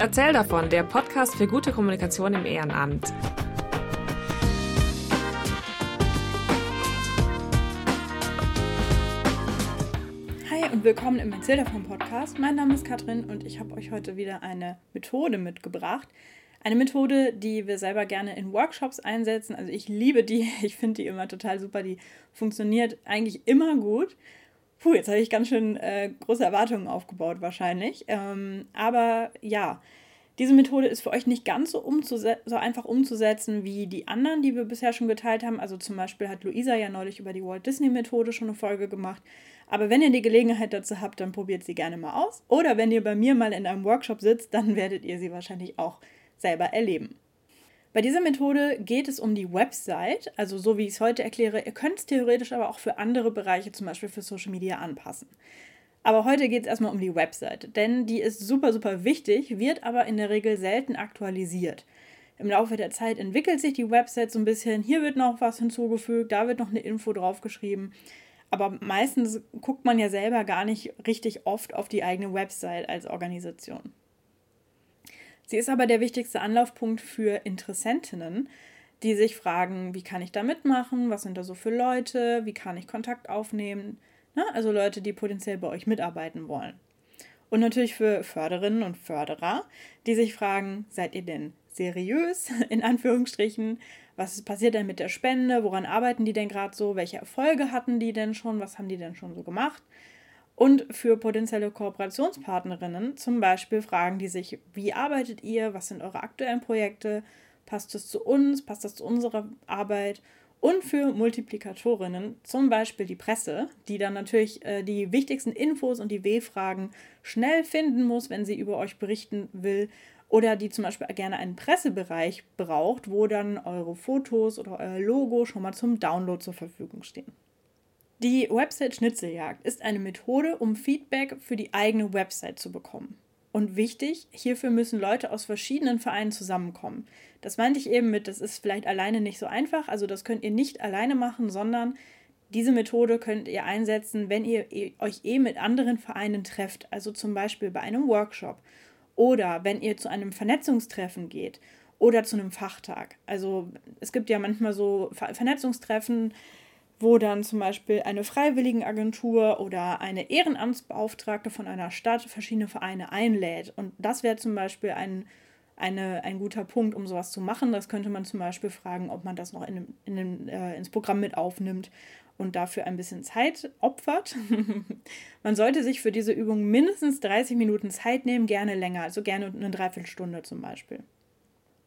Erzähl davon, der Podcast für gute Kommunikation im Ehrenamt. Hi und willkommen im Erzähl davon Podcast. Mein Name ist Katrin und ich habe euch heute wieder eine Methode mitgebracht. Eine Methode, die wir selber gerne in Workshops einsetzen. Also ich liebe die, ich finde die immer total super. Die funktioniert eigentlich immer gut. Puh, jetzt habe ich ganz schön äh, große Erwartungen aufgebaut wahrscheinlich. Ähm, aber ja, diese Methode ist für euch nicht ganz so, so einfach umzusetzen wie die anderen, die wir bisher schon geteilt haben. Also zum Beispiel hat Luisa ja neulich über die Walt Disney Methode schon eine Folge gemacht. Aber wenn ihr die Gelegenheit dazu habt, dann probiert sie gerne mal aus. Oder wenn ihr bei mir mal in einem Workshop sitzt, dann werdet ihr sie wahrscheinlich auch selber erleben. Bei dieser Methode geht es um die Website, also so wie ich es heute erkläre. Ihr könnt es theoretisch aber auch für andere Bereiche, zum Beispiel für Social Media, anpassen. Aber heute geht es erstmal um die Website, denn die ist super, super wichtig, wird aber in der Regel selten aktualisiert. Im Laufe der Zeit entwickelt sich die Website so ein bisschen. Hier wird noch was hinzugefügt, da wird noch eine Info draufgeschrieben. Aber meistens guckt man ja selber gar nicht richtig oft auf die eigene Website als Organisation. Sie ist aber der wichtigste Anlaufpunkt für Interessentinnen, die sich fragen, wie kann ich da mitmachen, was sind da so für Leute, wie kann ich Kontakt aufnehmen, ne? also Leute, die potenziell bei euch mitarbeiten wollen. Und natürlich für Förderinnen und Förderer, die sich fragen, seid ihr denn seriös, in Anführungsstrichen, was passiert denn mit der Spende, woran arbeiten die denn gerade so, welche Erfolge hatten die denn schon, was haben die denn schon so gemacht und für potenzielle Kooperationspartnerinnen zum Beispiel fragen die sich, wie arbeitet ihr, was sind eure aktuellen Projekte, passt das zu uns, passt das zu unserer Arbeit und für Multiplikatorinnen, zum Beispiel die Presse, die dann natürlich äh, die wichtigsten Infos und die W-Fragen schnell finden muss, wenn sie über euch berichten will. Oder die zum Beispiel gerne einen Pressebereich braucht, wo dann eure Fotos oder euer Logo schon mal zum Download zur Verfügung stehen. Die Website Schnitzeljagd ist eine Methode, um Feedback für die eigene Website zu bekommen. Und wichtig, hierfür müssen Leute aus verschiedenen Vereinen zusammenkommen. Das meinte ich eben mit, das ist vielleicht alleine nicht so einfach, also das könnt ihr nicht alleine machen, sondern diese Methode könnt ihr einsetzen, wenn ihr euch eh mit anderen Vereinen trefft, also zum Beispiel bei einem Workshop oder wenn ihr zu einem Vernetzungstreffen geht oder zu einem Fachtag. Also es gibt ja manchmal so Vernetzungstreffen, wo dann zum Beispiel eine Freiwilligenagentur oder eine Ehrenamtsbeauftragte von einer Stadt verschiedene Vereine einlädt. Und das wäre zum Beispiel ein, eine, ein guter Punkt, um sowas zu machen. Das könnte man zum Beispiel fragen, ob man das noch in, in, in äh, ins Programm mit aufnimmt und dafür ein bisschen Zeit opfert. man sollte sich für diese Übung mindestens 30 Minuten Zeit nehmen, gerne länger, also gerne eine Dreiviertelstunde zum Beispiel.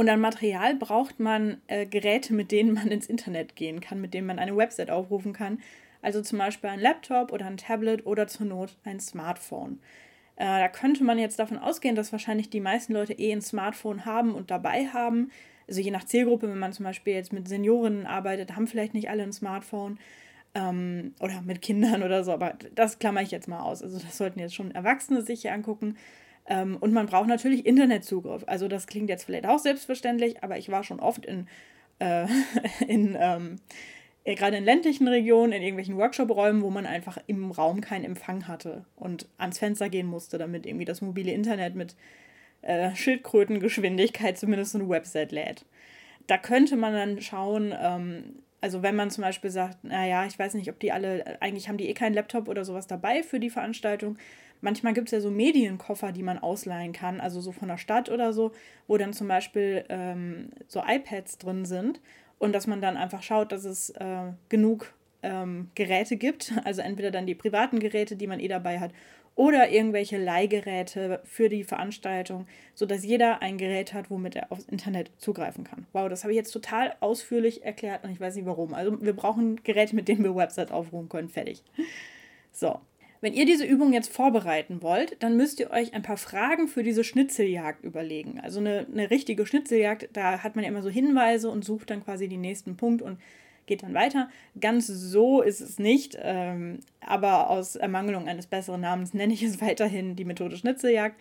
Und an Material braucht man äh, Geräte, mit denen man ins Internet gehen kann, mit denen man eine Website aufrufen kann. Also zum Beispiel ein Laptop oder ein Tablet oder zur Not ein Smartphone. Äh, da könnte man jetzt davon ausgehen, dass wahrscheinlich die meisten Leute eh ein Smartphone haben und dabei haben. Also je nach Zielgruppe, wenn man zum Beispiel jetzt mit Seniorinnen arbeitet, haben vielleicht nicht alle ein Smartphone ähm, oder mit Kindern oder so, aber das klammer ich jetzt mal aus. Also das sollten jetzt schon Erwachsene sich hier angucken. Ähm, und man braucht natürlich Internetzugriff. Also das klingt jetzt vielleicht auch selbstverständlich, aber ich war schon oft in, äh, in ähm, äh, gerade in ländlichen Regionen, in irgendwelchen Workshop-Räumen, wo man einfach im Raum keinen Empfang hatte und ans Fenster gehen musste, damit irgendwie das mobile Internet mit äh, Schildkrötengeschwindigkeit zumindest so eine Website lädt. Da könnte man dann schauen, ähm, also wenn man zum Beispiel sagt, naja, ich weiß nicht, ob die alle, eigentlich haben die eh keinen Laptop oder sowas dabei für die Veranstaltung, Manchmal gibt es ja so Medienkoffer, die man ausleihen kann, also so von der Stadt oder so, wo dann zum Beispiel ähm, so iPads drin sind und dass man dann einfach schaut, dass es äh, genug ähm, Geräte gibt, also entweder dann die privaten Geräte, die man eh dabei hat, oder irgendwelche Leihgeräte für die Veranstaltung, sodass jeder ein Gerät hat, womit er aufs Internet zugreifen kann. Wow, das habe ich jetzt total ausführlich erklärt und ich weiß nicht warum. Also wir brauchen Geräte, mit denen wir Websites aufrufen können. Fertig. So, wenn ihr diese Übung jetzt vorbereiten wollt, dann müsst ihr euch ein paar Fragen für diese Schnitzeljagd überlegen. Also eine, eine richtige Schnitzeljagd, da hat man ja immer so Hinweise und sucht dann quasi den nächsten Punkt und geht dann weiter. Ganz so ist es nicht, ähm, aber aus Ermangelung eines besseren Namens nenne ich es weiterhin die Methode Schnitzeljagd.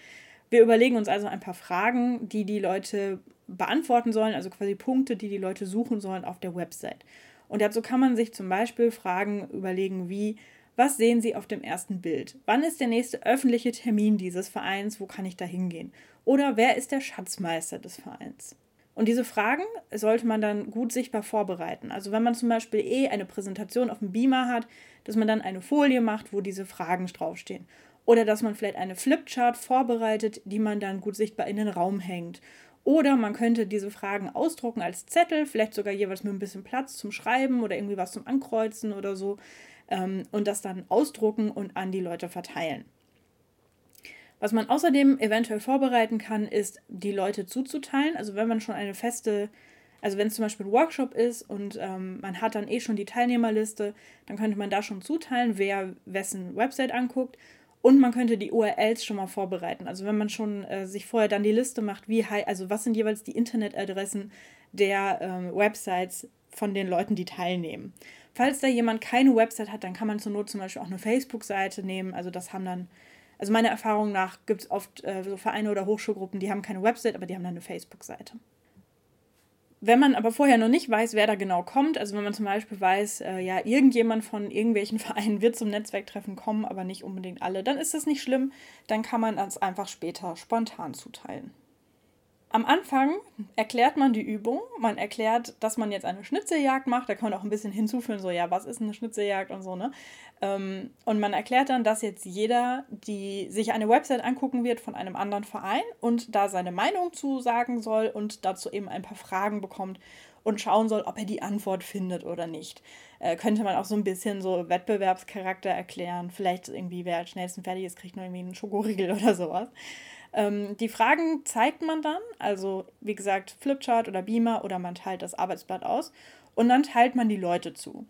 Wir überlegen uns also ein paar Fragen, die die Leute beantworten sollen, also quasi Punkte, die die Leute suchen sollen auf der Website. Und dazu kann man sich zum Beispiel Fragen überlegen wie, Was sehen Sie auf dem ersten Bild? Wann ist der nächste öffentliche Termin dieses Vereins? Wo kann ich da hingehen? Oder wer ist der Schatzmeister des Vereins? Und diese Fragen sollte man dann gut sichtbar vorbereiten. Also wenn man zum Beispiel eh eine Präsentation auf dem Beamer hat, dass man dann eine Folie macht, wo diese Fragen draufstehen. Oder dass man vielleicht eine Flipchart vorbereitet, die man dann gut sichtbar in den Raum hängt. Oder man könnte diese Fragen ausdrucken als Zettel, vielleicht sogar jeweils mit ein bisschen Platz zum Schreiben oder irgendwie was zum Ankreuzen oder so. Ähm, und das dann ausdrucken und an die Leute verteilen. Was man außerdem eventuell vorbereiten kann, ist, die Leute zuzuteilen. Also wenn man schon eine feste, also wenn es zum Beispiel ein Workshop ist und ähm, man hat dann eh schon die Teilnehmerliste, dann könnte man da schon zuteilen, wer wessen Website anguckt und man könnte die URLs schon mal vorbereiten. Also wenn man schon äh, sich vorher dann die Liste macht, wie also was sind jeweils die Internetadressen der ähm, Websites von den Leuten, die teilnehmen. Falls da jemand keine Website hat, dann kann man zur Not zum Beispiel auch eine Facebook-Seite nehmen. Also das haben dann, also meiner Erfahrung nach gibt es oft äh, so Vereine oder Hochschulgruppen, die haben keine Website, aber die haben dann eine Facebook-Seite. Wenn man aber vorher noch nicht weiß, wer da genau kommt, also wenn man zum Beispiel weiß, äh, ja, irgendjemand von irgendwelchen Vereinen wird zum Netzwerktreffen kommen, aber nicht unbedingt alle, dann ist das nicht schlimm, dann kann man das einfach später spontan zuteilen. Am Anfang erklärt man die Übung. Man erklärt, dass man jetzt eine Schnitzeljagd macht. Da kann man auch ein bisschen hinzufügen, so, ja, was ist eine Schnitzeljagd und so, ne? Ähm, und man erklärt dann, dass jetzt jeder, die sich eine Website angucken wird von einem anderen Verein und da seine Meinung zu sagen soll und dazu eben ein paar Fragen bekommt und schauen soll, ob er die Antwort findet oder nicht. Äh, könnte man auch so ein bisschen so Wettbewerbscharakter erklären. Vielleicht irgendwie, wer als schnellsten fertig ist, kriegt nur irgendwie einen Schokoriegel oder sowas. Ähm, die Fragen zeigt man dann, also wie gesagt, Flipchart oder Beamer oder man teilt das Arbeitsblatt aus und dann teilt man die Leute zu.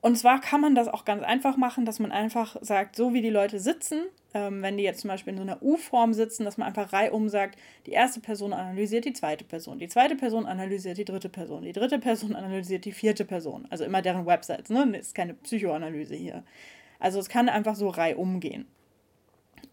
Und zwar kann man das auch ganz einfach machen, dass man einfach sagt, so wie die Leute sitzen, ähm, wenn die jetzt zum Beispiel in so einer U-Form sitzen, dass man einfach reihum sagt, die erste Person analysiert die zweite Person, die zweite Person analysiert die dritte Person, die dritte Person analysiert die vierte Person. Also immer deren Websites, ne? Das ist keine Psychoanalyse hier. Also es kann einfach so reihum gehen.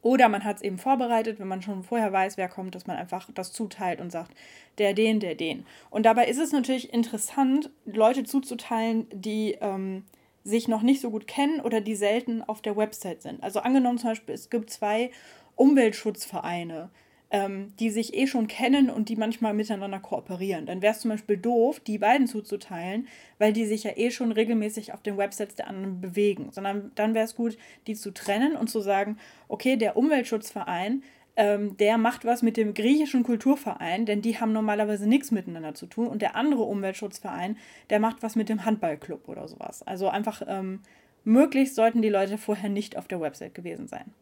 Oder man hat es eben vorbereitet, wenn man schon vorher weiß, wer kommt, dass man einfach das zuteilt und sagt, der den, der den. Und dabei ist es natürlich interessant, Leute zuzuteilen, die ähm, sich noch nicht so gut kennen oder die selten auf der Website sind. Also angenommen zum Beispiel, es gibt zwei Umweltschutzvereine ähm, die sich eh schon kennen und die manchmal miteinander kooperieren. Dann wäre es zum Beispiel doof, die beiden zuzuteilen, weil die sich ja eh schon regelmäßig auf den Websites der anderen bewegen. Sondern dann wäre es gut, die zu trennen und zu sagen, okay, der Umweltschutzverein, ähm, der macht was mit dem griechischen Kulturverein, denn die haben normalerweise nichts miteinander zu tun. Und der andere Umweltschutzverein, der macht was mit dem Handballclub oder sowas. Also einfach ähm, möglichst sollten die Leute vorher nicht auf der Website gewesen sein.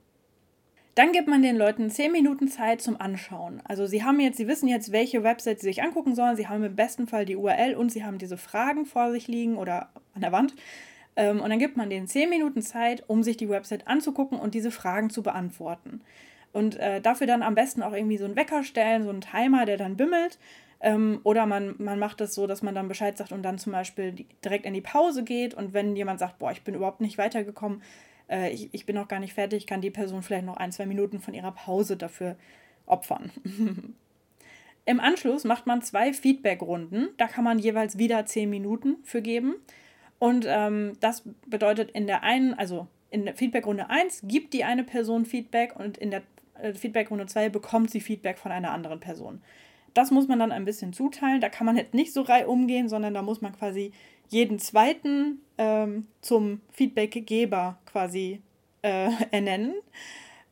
Dann gibt man den Leuten 10 Minuten Zeit zum Anschauen. Also sie haben jetzt, sie wissen jetzt, welche Website sie sich angucken sollen. Sie haben im besten Fall die URL und sie haben diese Fragen vor sich liegen oder an der Wand. Ähm, und dann gibt man denen 10 Minuten Zeit, um sich die Website anzugucken und diese Fragen zu beantworten. Und äh, dafür dann am besten auch irgendwie so einen Wecker stellen, so einen Timer, der dann bimmelt. Ähm, oder man, man macht es so, dass man dann Bescheid sagt und dann zum Beispiel direkt in die Pause geht. Und wenn jemand sagt, boah, ich bin überhaupt nicht weitergekommen, äh, ich, ich bin noch gar nicht fertig, kann die Person vielleicht noch ein, zwei Minuten von ihrer Pause dafür opfern. Im Anschluss macht man zwei Feedback-Runden. Da kann man jeweils wieder zehn Minuten für geben. Und ähm, das bedeutet in der einen, also in der Feedback-Runde 1 gibt die eine Person Feedback und in der äh, Feedback-Runde 2 bekommt sie Feedback von einer anderen Person. Das muss man dann ein bisschen zuteilen. Da kann man jetzt nicht so rei umgehen, sondern da muss man quasi jeden zweiten ähm, zum Feedbackgeber quasi äh, ernennen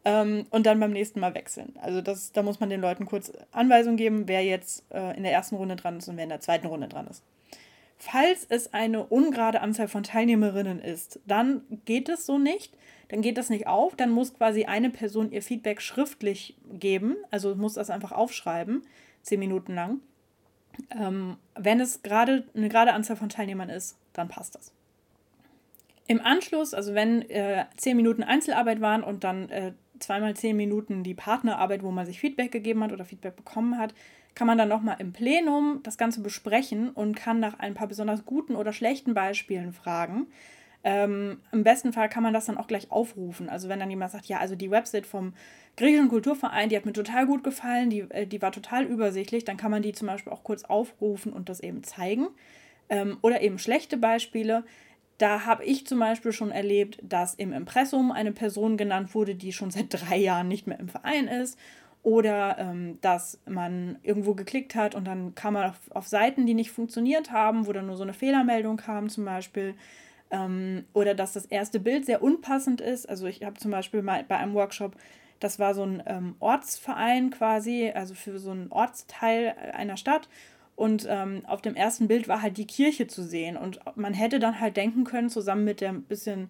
ähm, und dann beim nächsten Mal wechseln. Also das, da muss man den Leuten kurz Anweisungen geben, wer jetzt äh, in der ersten Runde dran ist und wer in der zweiten Runde dran ist. Falls es eine ungerade Anzahl von Teilnehmerinnen ist, dann geht es so nicht. Dann geht das nicht auf. Dann muss quasi eine Person ihr Feedback schriftlich geben. Also muss das einfach aufschreiben, zehn Minuten lang. Ähm, wenn es gerade eine gerade Anzahl von Teilnehmern ist, dann passt das. Im Anschluss, also wenn äh, zehn Minuten Einzelarbeit waren und dann äh, zweimal zehn Minuten die Partnerarbeit, wo man sich Feedback gegeben hat oder Feedback bekommen hat, kann man dann nochmal im Plenum das Ganze besprechen und kann nach ein paar besonders guten oder schlechten Beispielen fragen. Ähm, Im besten Fall kann man das dann auch gleich aufrufen. Also wenn dann jemand sagt, ja, also die Website vom griechischen Kulturverein, die hat mir total gut gefallen, die, äh, die war total übersichtlich, dann kann man die zum Beispiel auch kurz aufrufen und das eben zeigen. Ähm, oder eben schlechte Beispiele, Da habe ich zum Beispiel schon erlebt, dass im Impressum eine Person genannt wurde, die schon seit drei Jahren nicht mehr im Verein ist. Oder ähm, dass man irgendwo geklickt hat und dann kam man auf, auf Seiten, die nicht funktioniert haben, wo dann nur so eine Fehlermeldung kam zum Beispiel. Ähm, oder dass das erste Bild sehr unpassend ist. Also ich habe zum Beispiel mal bei einem Workshop, das war so ein ähm, Ortsverein quasi, also für so einen Ortsteil einer Stadt. Und ähm, auf dem ersten Bild war halt die Kirche zu sehen. Und man hätte dann halt denken können, zusammen mit der bisschen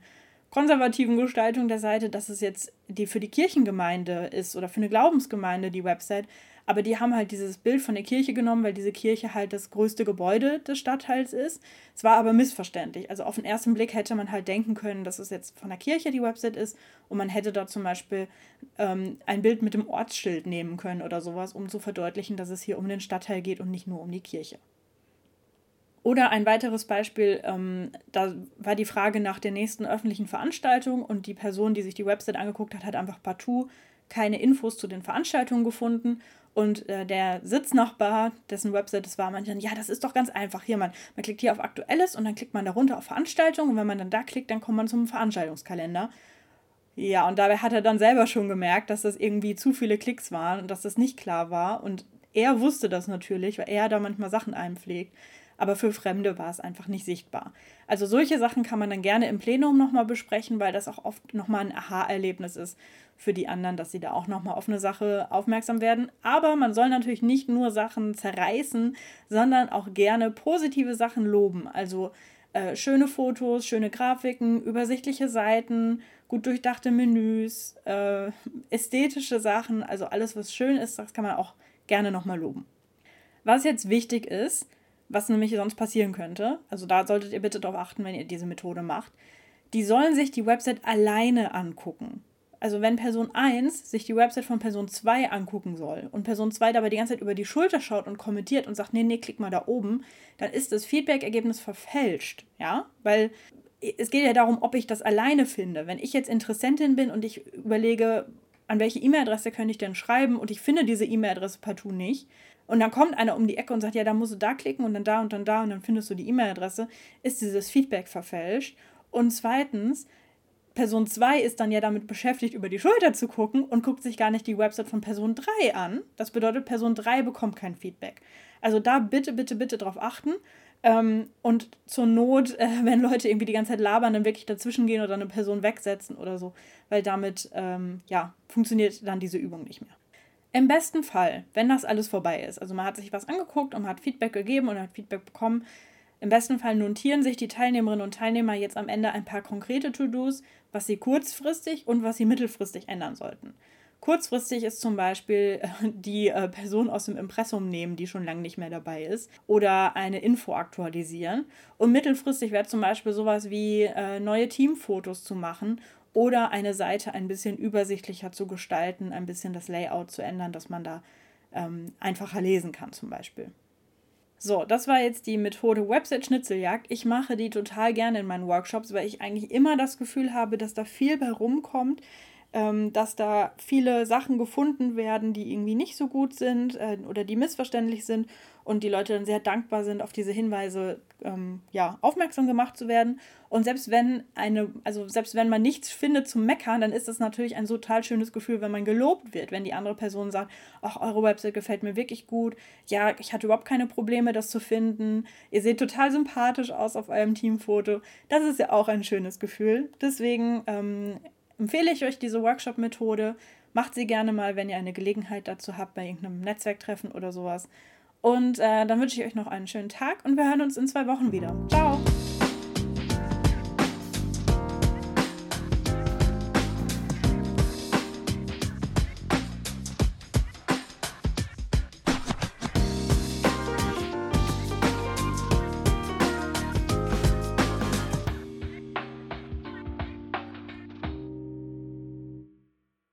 konservativen Gestaltung der Seite, dass es jetzt die für die Kirchengemeinde ist oder für eine Glaubensgemeinde die Website. Aber die haben halt dieses Bild von der Kirche genommen, weil diese Kirche halt das größte Gebäude des Stadtteils ist. Es war aber missverständlich. Also auf den ersten Blick hätte man halt denken können, dass es jetzt von der Kirche die Website ist und man hätte da zum Beispiel ähm, ein Bild mit dem Ortsschild nehmen können oder sowas, um zu verdeutlichen, dass es hier um den Stadtteil geht und nicht nur um die Kirche. Oder ein weiteres Beispiel, ähm, da war die Frage nach der nächsten öffentlichen Veranstaltung und die Person, die sich die Website angeguckt hat, hat einfach partout keine Infos zu den Veranstaltungen gefunden und äh, der Sitznachbar, dessen Website es war, meinte dann, ja, das ist doch ganz einfach. Hier, man, man klickt hier auf Aktuelles und dann klickt man darunter auf Veranstaltungen und wenn man dann da klickt, dann kommt man zum Veranstaltungskalender. Ja, und dabei hat er dann selber schon gemerkt, dass das irgendwie zu viele Klicks waren und dass das nicht klar war. Und er wusste das natürlich, weil er da manchmal Sachen einpflegt aber für Fremde war es einfach nicht sichtbar. Also solche Sachen kann man dann gerne im Plenum nochmal besprechen, weil das auch oft nochmal ein Aha-Erlebnis ist für die anderen, dass sie da auch nochmal auf eine Sache aufmerksam werden. Aber man soll natürlich nicht nur Sachen zerreißen, sondern auch gerne positive Sachen loben. Also äh, schöne Fotos, schöne Grafiken, übersichtliche Seiten, gut durchdachte Menüs, äh, ästhetische Sachen, also alles, was schön ist, das kann man auch gerne nochmal loben. Was jetzt wichtig ist, was nämlich sonst passieren könnte, also da solltet ihr bitte darauf achten, wenn ihr diese Methode macht, die sollen sich die Website alleine angucken. Also wenn Person 1 sich die Website von Person 2 angucken soll und Person 2 dabei die ganze Zeit über die Schulter schaut und kommentiert und sagt, nee, nee, klick mal da oben, dann ist das Feedback-Ergebnis verfälscht, ja, weil es geht ja darum, ob ich das alleine finde. Wenn ich jetzt Interessentin bin und ich überlege, an welche E-Mail-Adresse könnte ich denn schreiben und ich finde diese E-Mail-Adresse partout nicht, und dann kommt einer um die Ecke und sagt, ja, da musst du da klicken und dann da und dann da und dann findest du die E-Mail-Adresse, ist dieses Feedback verfälscht. Und zweitens, Person 2 ist dann ja damit beschäftigt, über die Schulter zu gucken und guckt sich gar nicht die Website von Person 3 an. Das bedeutet, Person 3 bekommt kein Feedback. Also da bitte, bitte, bitte drauf achten. Ähm, und zur Not, äh, wenn Leute irgendwie die ganze Zeit labern, dann wirklich dazwischen gehen oder eine Person wegsetzen oder so. Weil damit, ähm, ja, funktioniert dann diese Übung nicht mehr. Im besten Fall, wenn das alles vorbei ist, also man hat sich was angeguckt und man hat Feedback gegeben und hat Feedback bekommen, im besten Fall notieren sich die Teilnehmerinnen und Teilnehmer jetzt am Ende ein paar konkrete To-Dos, was sie kurzfristig und was sie mittelfristig ändern sollten. Kurzfristig ist zum Beispiel die äh, Person aus dem Impressum nehmen, die schon lange nicht mehr dabei ist, oder eine Info aktualisieren. Und mittelfristig wäre zum Beispiel sowas wie äh, neue Teamfotos zu machen oder eine Seite ein bisschen übersichtlicher zu gestalten, ein bisschen das Layout zu ändern, dass man da ähm, einfacher lesen kann zum Beispiel. So, das war jetzt die Methode Website-Schnitzeljagd. Ich mache die total gerne in meinen Workshops, weil ich eigentlich immer das Gefühl habe, dass da viel bei rumkommt, ähm, dass da viele Sachen gefunden werden, die irgendwie nicht so gut sind äh, oder die missverständlich sind und die Leute dann sehr dankbar sind, auf diese Hinweise ähm, ja, aufmerksam gemacht zu werden. Und selbst wenn eine, also selbst wenn man nichts findet zum Meckern, dann ist das natürlich ein total schönes Gefühl, wenn man gelobt wird, wenn die andere Person sagt, ach, eure Website gefällt mir wirklich gut, ja, ich hatte überhaupt keine Probleme, das zu finden, ihr seht total sympathisch aus auf eurem Teamfoto. Das ist ja auch ein schönes Gefühl. Deswegen ähm, empfehle ich euch diese Workshop-Methode. Macht sie gerne mal, wenn ihr eine Gelegenheit dazu habt, bei irgendeinem Netzwerktreffen oder sowas. Und äh, dann wünsche ich euch noch einen schönen Tag und wir hören uns in zwei Wochen wieder. Ciao!